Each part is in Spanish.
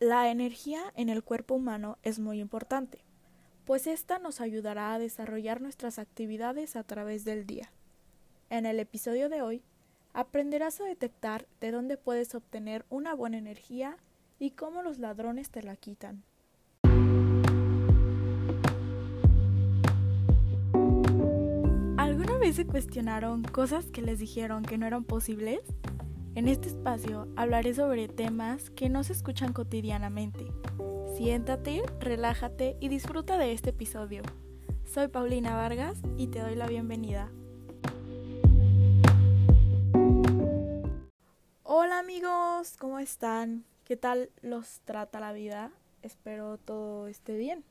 La energía en el cuerpo humano es muy importante, pues esta nos ayudará a desarrollar nuestras actividades a través del día. En el episodio de hoy, aprenderás a detectar de dónde puedes obtener una buena energía y cómo los ladrones te la quitan. ¿Alguna vez se cuestionaron cosas que les dijeron que no eran posibles? En este espacio hablaré sobre temas que no se escuchan cotidianamente. Siéntate, relájate y disfruta de este episodio. Soy Paulina Vargas y te doy la bienvenida. Hola amigos, ¿cómo están? ¿Qué tal los trata la vida? Espero todo esté bien.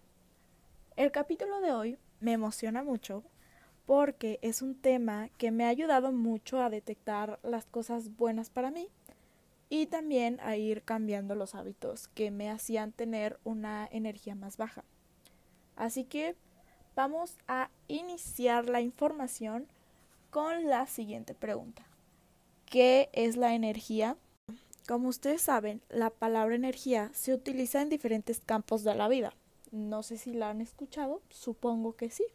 El capítulo de hoy me emociona mucho porque es un tema que me ha ayudado mucho a detectar las cosas buenas para mí y también a ir cambiando los hábitos que me hacían tener una energía más baja. Así que vamos a iniciar la información con la siguiente pregunta. ¿Qué es la energía? Como ustedes saben, la palabra energía se utiliza en diferentes campos de la vida. No sé si la han escuchado, supongo que sí.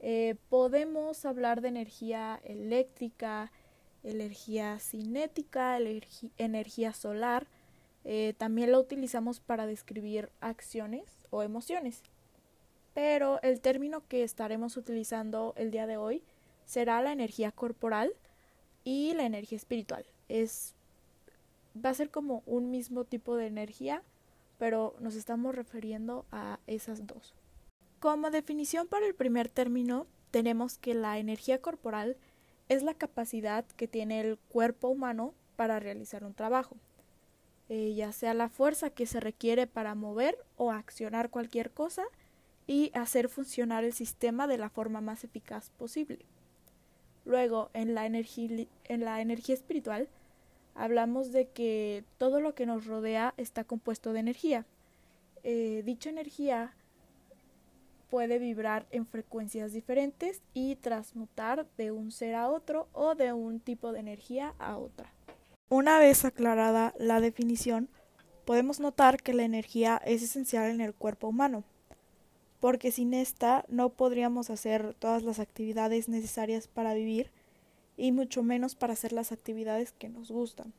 Eh, podemos hablar de energía eléctrica, energía cinética, energía solar. Eh, también la utilizamos para describir acciones o emociones. Pero el término que estaremos utilizando el día de hoy será la energía corporal y la energía espiritual. Es va a ser como un mismo tipo de energía, pero nos estamos refiriendo a esas dos. Como definición para el primer término, tenemos que la energía corporal es la capacidad que tiene el cuerpo humano para realizar un trabajo, eh, ya sea la fuerza que se requiere para mover o accionar cualquier cosa y hacer funcionar el sistema de la forma más eficaz posible. Luego, en la, energía, en la energía espiritual, hablamos de que todo lo que nos rodea está compuesto de energía. Eh, dicha energía puede vibrar en frecuencias diferentes y transmutar de un ser a otro o de un tipo de energía a otra. Una vez aclarada la definición, podemos notar que la energía es esencial en el cuerpo humano, porque sin esta no podríamos hacer todas las actividades necesarias para vivir y mucho menos para hacer las actividades que nos gustan.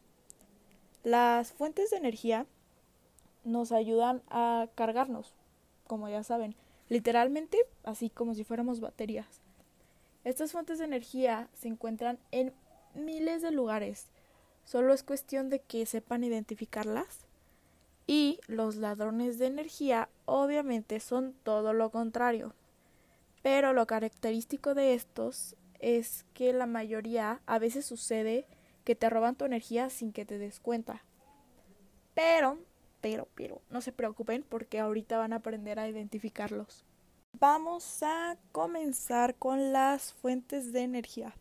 Las fuentes de energía nos ayudan a cargarnos, como ya saben, literalmente así como si fuéramos baterías. Estas fuentes de energía se encuentran en miles de lugares, solo es cuestión de que sepan identificarlas. Y los ladrones de energía obviamente son todo lo contrario. Pero lo característico de estos es que la mayoría a veces sucede que te roban tu energía sin que te des cuenta. Pero pero, pero, no se preocupen porque ahorita van a aprender a identificarlos. Vamos a comenzar con las fuentes de energía.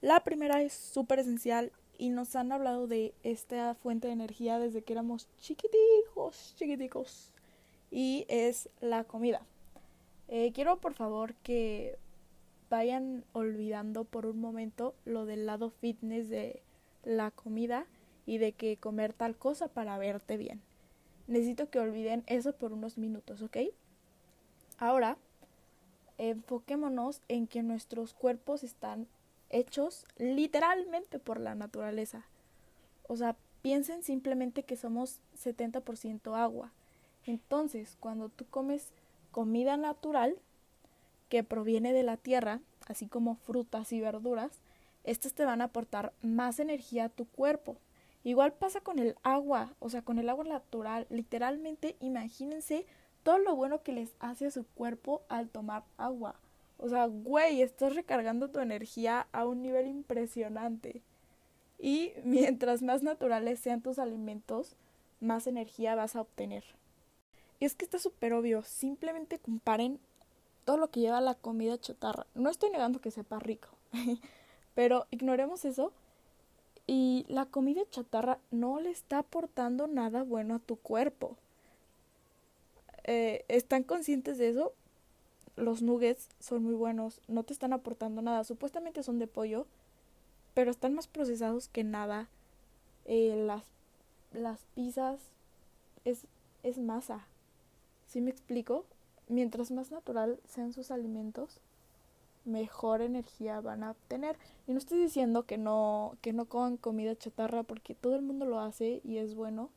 La primera es súper esencial y nos han hablado de esta fuente de energía desde que éramos chiquiticos, chiquiticos. Y es la comida. Eh, quiero por favor que vayan olvidando por un momento lo del lado fitness de la comida y de que comer tal cosa para verte bien. Necesito que olviden eso por unos minutos, ¿ok? Ahora, enfoquémonos en que nuestros cuerpos están hechos literalmente por la naturaleza. O sea, piensen simplemente que somos 70% agua. Entonces, cuando tú comes comida natural que proviene de la tierra, así como frutas y verduras, estas te van a aportar más energía a tu cuerpo. Igual pasa con el agua, o sea, con el agua natural. Literalmente, imagínense todo lo bueno que les hace a su cuerpo al tomar agua. O sea, güey, estás recargando tu energía a un nivel impresionante. Y mientras más naturales sean tus alimentos, más energía vas a obtener. Y es que está súper obvio, simplemente comparen todo lo que lleva la comida chatarra. No estoy negando que sepa rico, pero ignoremos eso y la comida chatarra no le está aportando nada bueno a tu cuerpo. Eh, ¿Están conscientes de eso? Los nuggets son muy buenos, no te están aportando nada. Supuestamente son de pollo, pero están más procesados que nada. Eh, las, las pizzas es, es masa. ¿Sí me explico? Mientras más natural sean sus alimentos, mejor energía van a obtener. Y no estoy diciendo que no, que no coman comida chatarra porque todo el mundo lo hace y es bueno.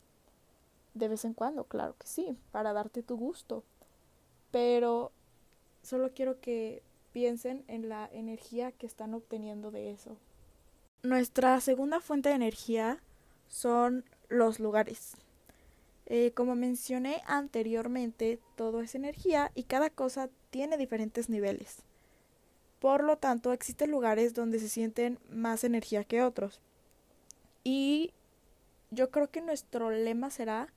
De vez en cuando, claro que sí, para darte tu gusto. Pero solo quiero que piensen en la energía que están obteniendo de eso. Nuestra segunda fuente de energía son los lugares. Eh, como mencioné anteriormente, todo es energía y cada cosa tiene diferentes niveles. Por lo tanto, existen lugares donde se sienten más energía que otros. Y yo creo que nuestro lema será,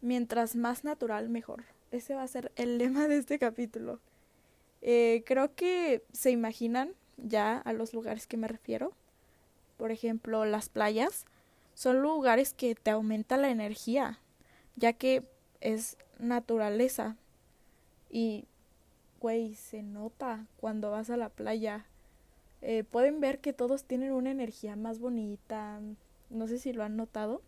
mientras más natural, mejor. Ese va a ser el lema de este capítulo. Eh, creo que se imaginan ya a los lugares que me refiero. Por ejemplo, las playas son lugares que te aumentan la energía, ya que es naturaleza. Y güey, se nota cuando vas a la playa. Eh, pueden ver que todos tienen una energía más bonita. No sé si lo han notado.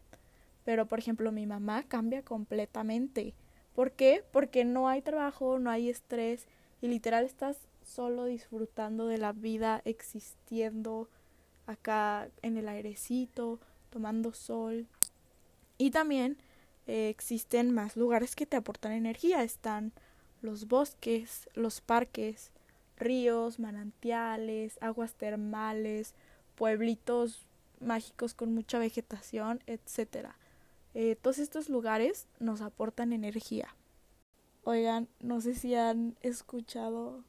Pero, por ejemplo, mi mamá cambia completamente. ¿Por qué? Porque no hay trabajo, no hay estrés. Y literal estás solo disfrutando de la vida, existiendo acá en el airecito, tomando sol. Y también eh, existen más lugares que te aportan energía. Están los bosques, los parques, ríos, manantiales, aguas termales, pueblitos mágicos con mucha vegetación, etc. Eh, todos estos lugares nos aportan energía. Oigan, no sé si han escuchado,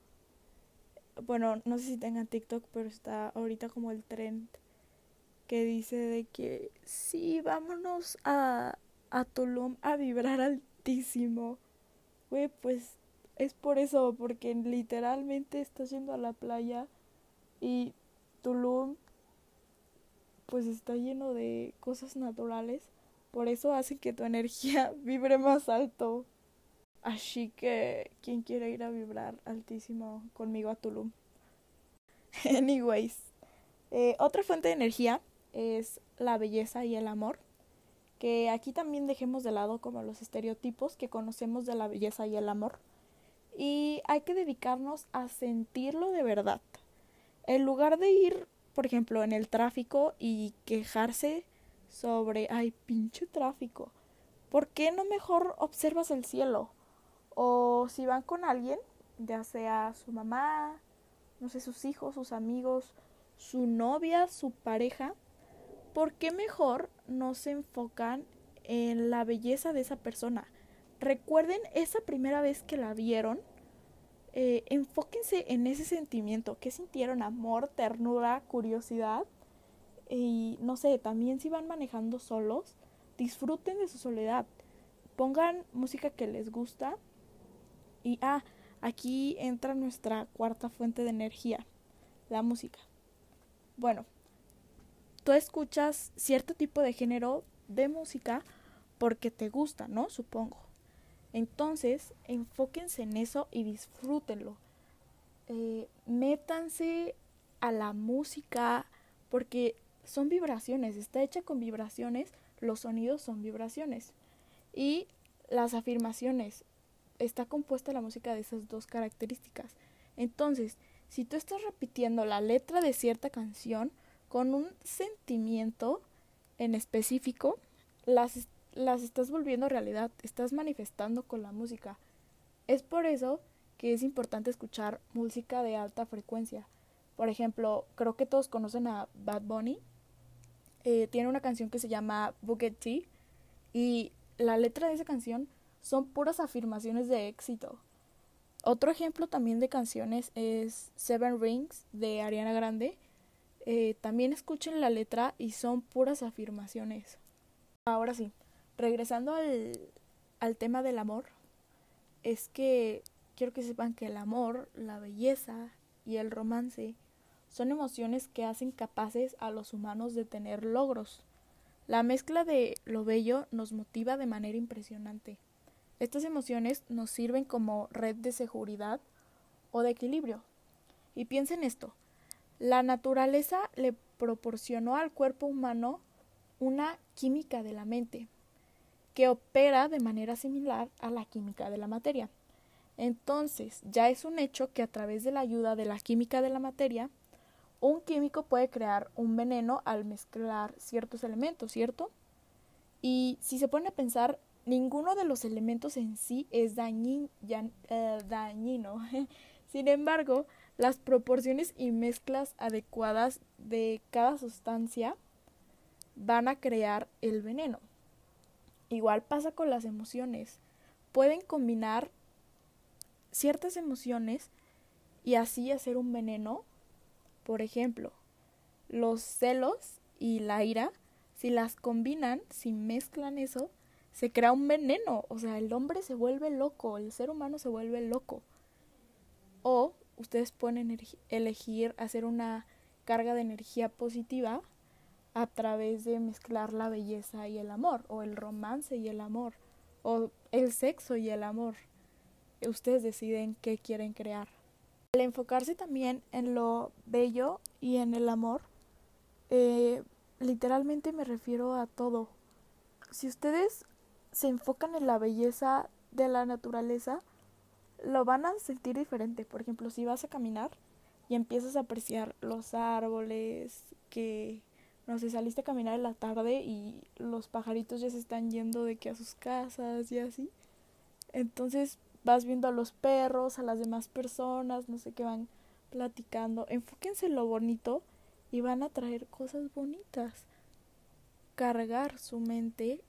bueno, no sé si tengan TikTok, pero está ahorita como el trend que dice de que sí, vámonos a, a Tulum a vibrar altísimo. Güey, pues es por eso, porque literalmente estás yendo a la playa y Tulum pues está lleno de cosas naturales, por eso hace que tu energía vibre más alto. Así que, ¿quién quiere ir a vibrar altísimo conmigo a Tulum? Anyways, eh, otra fuente de energía es la belleza y el amor, que aquí también dejemos de lado como los estereotipos que conocemos de la belleza y el amor y hay que dedicarnos a sentirlo de verdad. En lugar de ir, por ejemplo, en el tráfico y quejarse sobre, ay, pinche tráfico, ¿por qué no mejor observas el cielo? O si van con alguien, ya sea su mamá, no sé, sus hijos, sus amigos, su novia, su pareja, ¿por qué mejor no se enfocan en la belleza de esa persona? Recuerden esa primera vez que la vieron eh, enfóquense en ese sentimiento, que sintieron amor, ternura, curiosidad. Y no sé, también si van manejando solos, disfruten de su soledad. Pongan música que les gusta. Y ah, aquí entra nuestra cuarta fuente de energía, la música. Bueno, tú escuchas cierto tipo de género de música porque te gusta, ¿no? Supongo. Entonces, enfóquense en eso y disfrútenlo. Eh, métanse a la música porque son vibraciones, está hecha con vibraciones, los sonidos son vibraciones. Y las afirmaciones, está compuesta la música de esas dos características. Entonces, si tú estás repitiendo la letra de cierta canción con un sentimiento en específico, las las estás volviendo realidad, estás manifestando con la música. Es por eso que es importante escuchar música de alta frecuencia. Por ejemplo, creo que todos conocen a Bad Bunny. Eh, tiene una canción que se llama Bucket Tea y la letra de esa canción son puras afirmaciones de éxito. Otro ejemplo también de canciones es Seven Rings de Ariana Grande. Eh, también escuchen la letra y son puras afirmaciones. Ahora sí, regresando al, al tema del amor, es que quiero que sepan que el amor, la belleza y el romance son emociones que hacen capaces a los humanos de tener logros. La mezcla de lo bello nos motiva de manera impresionante. Estas emociones nos sirven como red de seguridad o de equilibrio. Y piensen esto, la naturaleza le proporcionó al cuerpo humano una química de la mente, que opera de manera similar a la química de la materia. Entonces, ya es un hecho que a través de la ayuda de la química de la materia, un químico puede crear un veneno al mezclar ciertos elementos, ¿cierto? Y si se pone a pensar, ninguno de los elementos en sí es eh, dañino. Sin embargo, las proporciones y mezclas adecuadas de cada sustancia van a crear el veneno. Igual pasa con las emociones. Pueden combinar ciertas emociones y así hacer un veneno. Por ejemplo, los celos y la ira, si las combinan, si mezclan eso, se crea un veneno. O sea, el hombre se vuelve loco, el ser humano se vuelve loco. O ustedes pueden elegir hacer una carga de energía positiva a través de mezclar la belleza y el amor, o el romance y el amor, o el sexo y el amor ustedes deciden qué quieren crear. Al enfocarse también en lo bello y en el amor, eh, literalmente me refiero a todo. Si ustedes se enfocan en la belleza de la naturaleza, lo van a sentir diferente. Por ejemplo, si vas a caminar y empiezas a apreciar los árboles, que no sé, saliste a caminar en la tarde y los pajaritos ya se están yendo de que a sus casas y así. Entonces vas viendo a los perros, a las demás personas, no sé qué van platicando. Enfóquense en lo bonito y van a traer cosas bonitas. Cargar su mente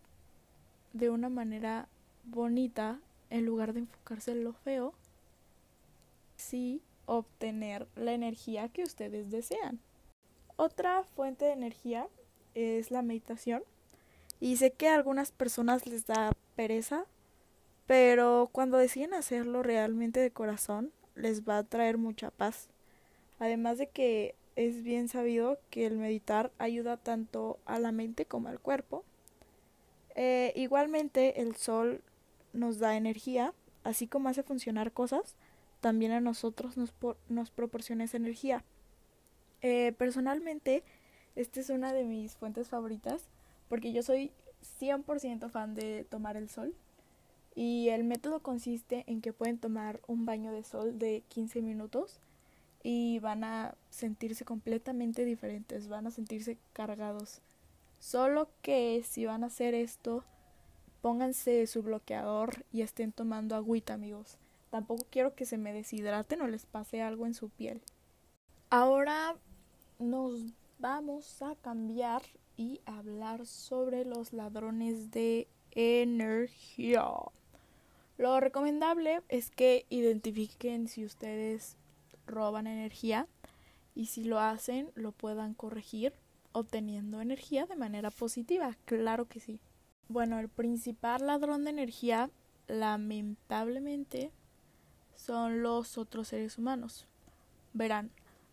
de una manera bonita en lugar de enfocarse en lo feo. Sí, obtener la energía que ustedes desean. Otra fuente de energía es la meditación. Y sé que a algunas personas les da pereza pero cuando deciden hacerlo realmente de corazón, les va a traer mucha paz. Además de que es bien sabido que el meditar ayuda tanto a la mente como al cuerpo. Eh, igualmente el sol nos da energía, así como hace funcionar cosas, también a nosotros nos, nos proporciona esa energía. Eh, personalmente, esta es una de mis fuentes favoritas porque yo soy 100% fan de tomar el sol. Y el método consiste en que pueden tomar un baño de sol de 15 minutos y van a sentirse completamente diferentes, van a sentirse cargados. Solo que si van a hacer esto, pónganse su bloqueador y estén tomando agüita, amigos. Tampoco quiero que se me deshidraten o les pase algo en su piel. Ahora nos vamos a cambiar y hablar sobre los ladrones de energía. Lo recomendable es que identifiquen si ustedes roban energía y si lo hacen lo puedan corregir obteniendo energía de manera positiva. Claro que sí. Bueno, el principal ladrón de energía lamentablemente son los otros seres humanos. Verán,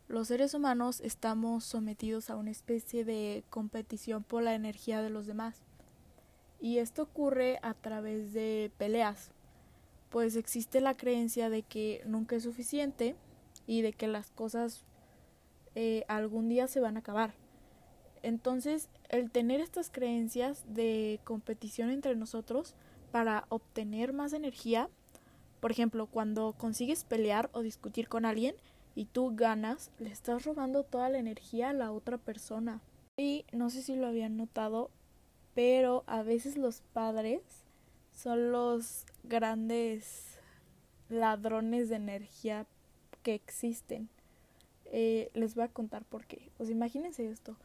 los seres humanos estamos sometidos a una especie de competición por la energía de los demás. Y esto ocurre a través de peleas, pues existe la creencia de que nunca es suficiente y de que las cosas eh, algún día se van a acabar. Entonces, el tener estas creencias de competición entre nosotros para obtener más energía, por ejemplo, cuando consigues pelear o discutir con alguien y tú ganas, le estás robando toda la energía a la otra persona. Y no sé si lo habían notado, pero a veces los padres son los grandes ladrones de energía que existen. Eh, les voy a contar por qué. Pues imagínense esto.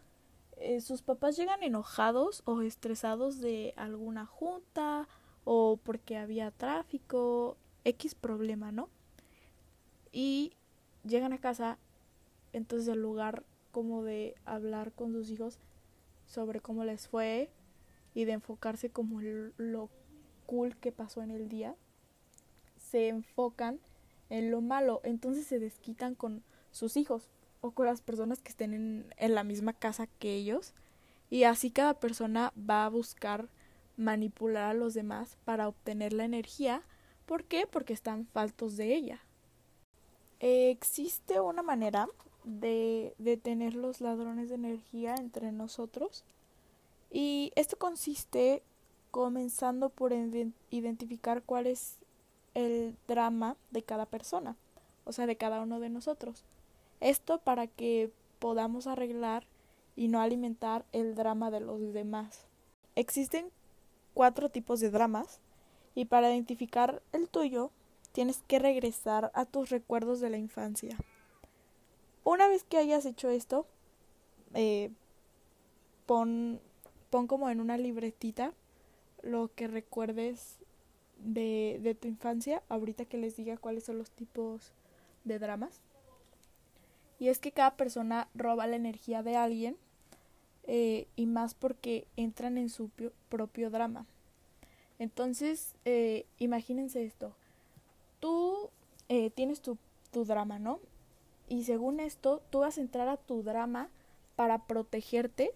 Eh, sus papás llegan enojados o estresados de alguna junta o porque había tráfico, X problema, ¿no? Y llegan a casa, entonces en lugar como de hablar con sus hijos sobre cómo les fue y de enfocarse como lo cool que pasó en el día, se enfocan en lo malo, entonces se desquitan con sus hijos o con las personas que estén en, en la misma casa que ellos y así cada persona va a buscar manipular a los demás para obtener la energía. ¿Por qué? Porque están faltos de ella. Existe una manera de detener los ladrones de energía entre nosotros y esto consiste comenzando por identificar cuál es el drama de cada persona, o sea, de cada uno de nosotros. Esto para que podamos arreglar y no alimentar el drama de los demás. Existen cuatro tipos de dramas y para identificar el tuyo tienes que regresar a tus recuerdos de la infancia. Una vez que hayas hecho esto, eh, pon, pon como en una libretita lo que recuerdes de, de tu infancia, ahorita que les diga cuáles son los tipos de dramas. Y es que cada persona roba la energía de alguien eh, y más porque entran en su propio drama. Entonces, eh, imagínense esto. Tú eh, tienes tu, tu drama, ¿no? Y según esto, tú vas a entrar a tu drama para protegerte,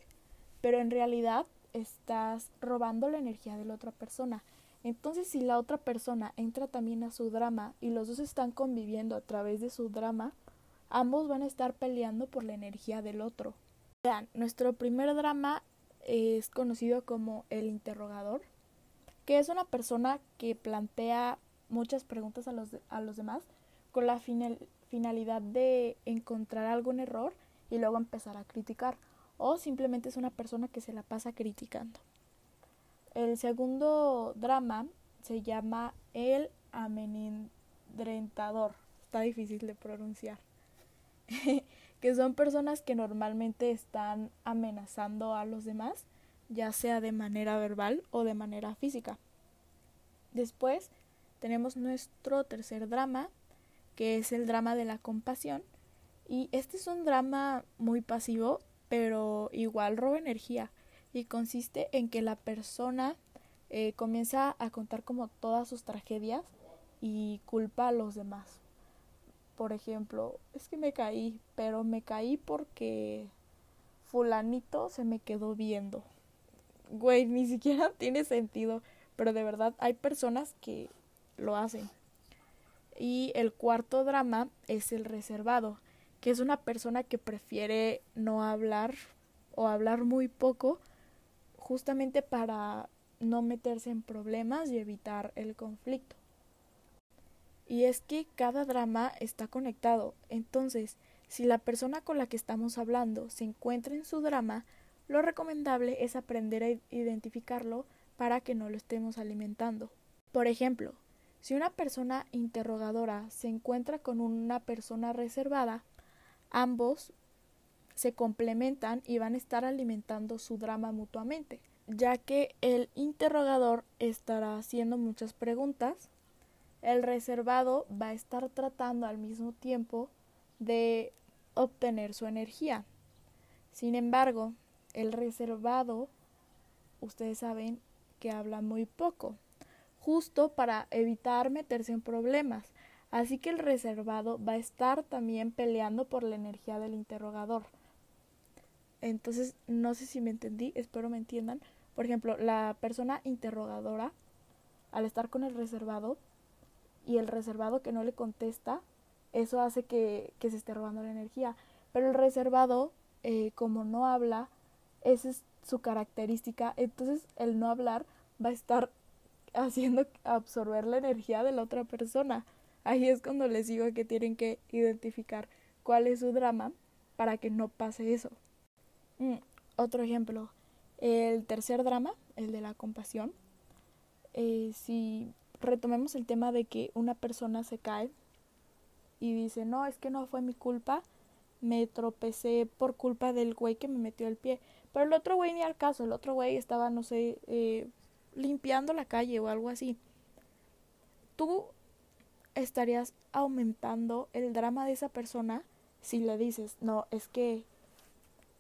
pero en realidad estás robando la energía de la otra persona. Entonces, si la otra persona entra también a su drama y los dos están conviviendo a través de su drama, ambos van a estar peleando por la energía del otro. Vean, nuestro primer drama es conocido como el interrogador, que es una persona que plantea muchas preguntas a los, a los demás con la finalidad de encontrar algún error y luego empezar a criticar. O simplemente es una persona que se la pasa criticando. El segundo drama se llama el amenindrentador. Está difícil de pronunciar. que son personas que normalmente están amenazando a los demás, ya sea de manera verbal o de manera física. Después tenemos nuestro tercer drama, que es el drama de la compasión. Y este es un drama muy pasivo, pero igual roba energía. Y consiste en que la persona eh, comienza a contar como todas sus tragedias y culpa a los demás por ejemplo, es que me caí, pero me caí porque fulanito se me quedó viendo. Güey, ni siquiera tiene sentido, pero de verdad hay personas que lo hacen. Y el cuarto drama es el reservado, que es una persona que prefiere no hablar o hablar muy poco justamente para no meterse en problemas y evitar el conflicto. Y es que cada drama está conectado. Entonces, si la persona con la que estamos hablando se encuentra en su drama, lo recomendable es aprender a identificarlo para que no lo estemos alimentando. Por ejemplo, si una persona interrogadora se encuentra con una persona reservada, ambos se complementan y van a estar alimentando su drama mutuamente, ya que el interrogador estará haciendo muchas preguntas el reservado va a estar tratando al mismo tiempo de obtener su energía. Sin embargo, el reservado, ustedes saben que habla muy poco, justo para evitar meterse en problemas. Así que el reservado va a estar también peleando por la energía del interrogador. Entonces, no sé si me entendí, espero me entiendan. Por ejemplo, la persona interrogadora, al estar con el reservado, y el reservado que no le contesta, eso hace que, se esté robando la energía. Pero el reservado, eh, como no habla, esa es su característica, entonces el no hablar va a estar haciendo absorber la energía de la otra persona. Ahí es cuando les digo que tienen que identificar cuál es su drama para que no pase eso. Mm, otro ejemplo, el tercer drama, el de la compasión. Eh, si retomemos el tema de que una persona se cae y dice, no, es que no fue mi culpa, me tropecé por culpa del güey que me metió el pie. Pero el otro güey ni al caso, el otro güey estaba, no sé, eh, limpiando la calle o algo así. Tú estarías aumentando el drama de esa persona si le dices, no, es que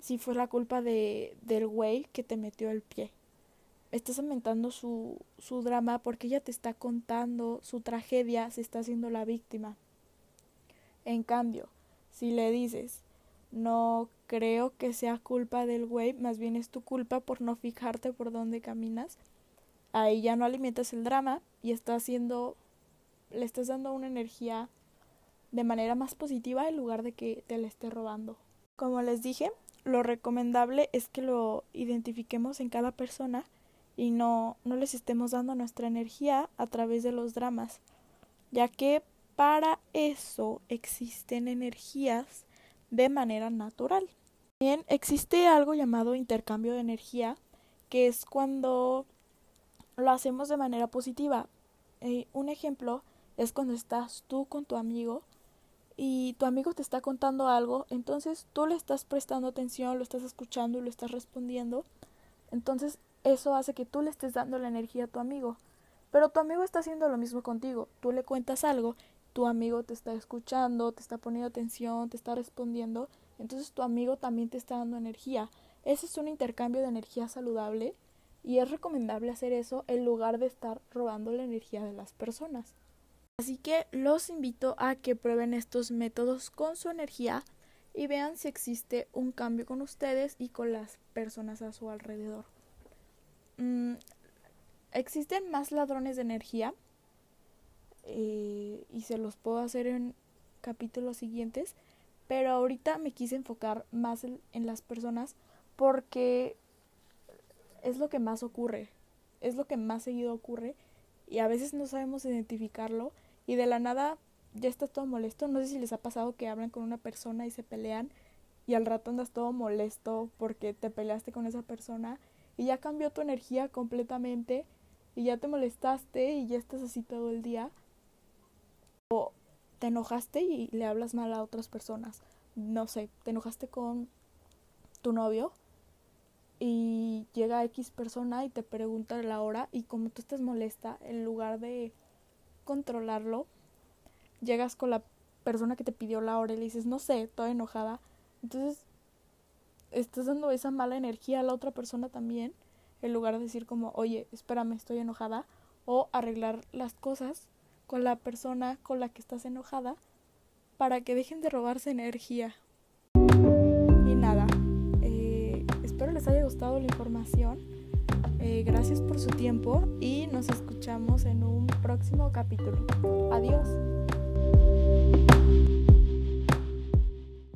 si fue la culpa de, del güey que te metió el pie estás aumentando su, su drama porque ella te está contando su tragedia, se está haciendo la víctima. En cambio, si le dices, no creo que sea culpa del güey, más bien es tu culpa por no fijarte por dónde caminas, ahí ya no alimentas el drama y estás haciendo, le estás dando una energía de manera más positiva en lugar de que te la esté robando. Como les dije, lo recomendable es que lo identifiquemos en cada persona y no, no les estemos dando nuestra energía a través de los dramas, ya que para eso existen energías de manera natural. También existe algo llamado intercambio de energía, que es cuando lo hacemos de manera positiva. Eh, un ejemplo es cuando estás tú con tu amigo y tu amigo te está contando algo, entonces tú le estás prestando atención, lo estás escuchando y lo estás respondiendo. Entonces eso hace que tú le estés dando la energía a tu amigo. Pero tu amigo está haciendo lo mismo contigo. Tú le cuentas algo, tu amigo te está escuchando, te está poniendo atención, te está respondiendo. Entonces tu amigo también te está dando energía. Ese es un intercambio de energía saludable y es recomendable hacer eso en lugar de estar robando la energía de las personas. Así que los invito a que prueben estos métodos con su energía y vean si existe un cambio con ustedes y con las personas a su alrededor. Mm, existen más ladrones de energía eh, y se los puedo hacer en capítulos siguientes, pero ahorita me quise enfocar más en las personas porque es lo que más ocurre, es lo que más seguido ocurre y a veces no sabemos identificarlo y de la nada ya estás todo molesto. No sé si les ha pasado que hablan con una persona y se pelean y al rato andas todo molesto porque te peleaste con esa persona y ya cambió tu energía completamente y ya te molestaste y ya estás así todo el día. O te enojaste y le hablas mal a otras personas. No sé, te enojaste con tu novio y llega X persona y te pregunta la hora y como tú estás molesta, en lugar de controlarlo, llegas con la persona que te pidió la hora y le dices, no sé, toda enojada. Entonces, estás dando esa mala energía a la otra persona también, en lugar de decir como, oye, espérame, estoy enojada, o arreglar las cosas con la persona con la que estás enojada para que dejen de robarse energía. Les haya gustado la información. Eh, gracias por su tiempo y nos escuchamos en un próximo capítulo. Adiós.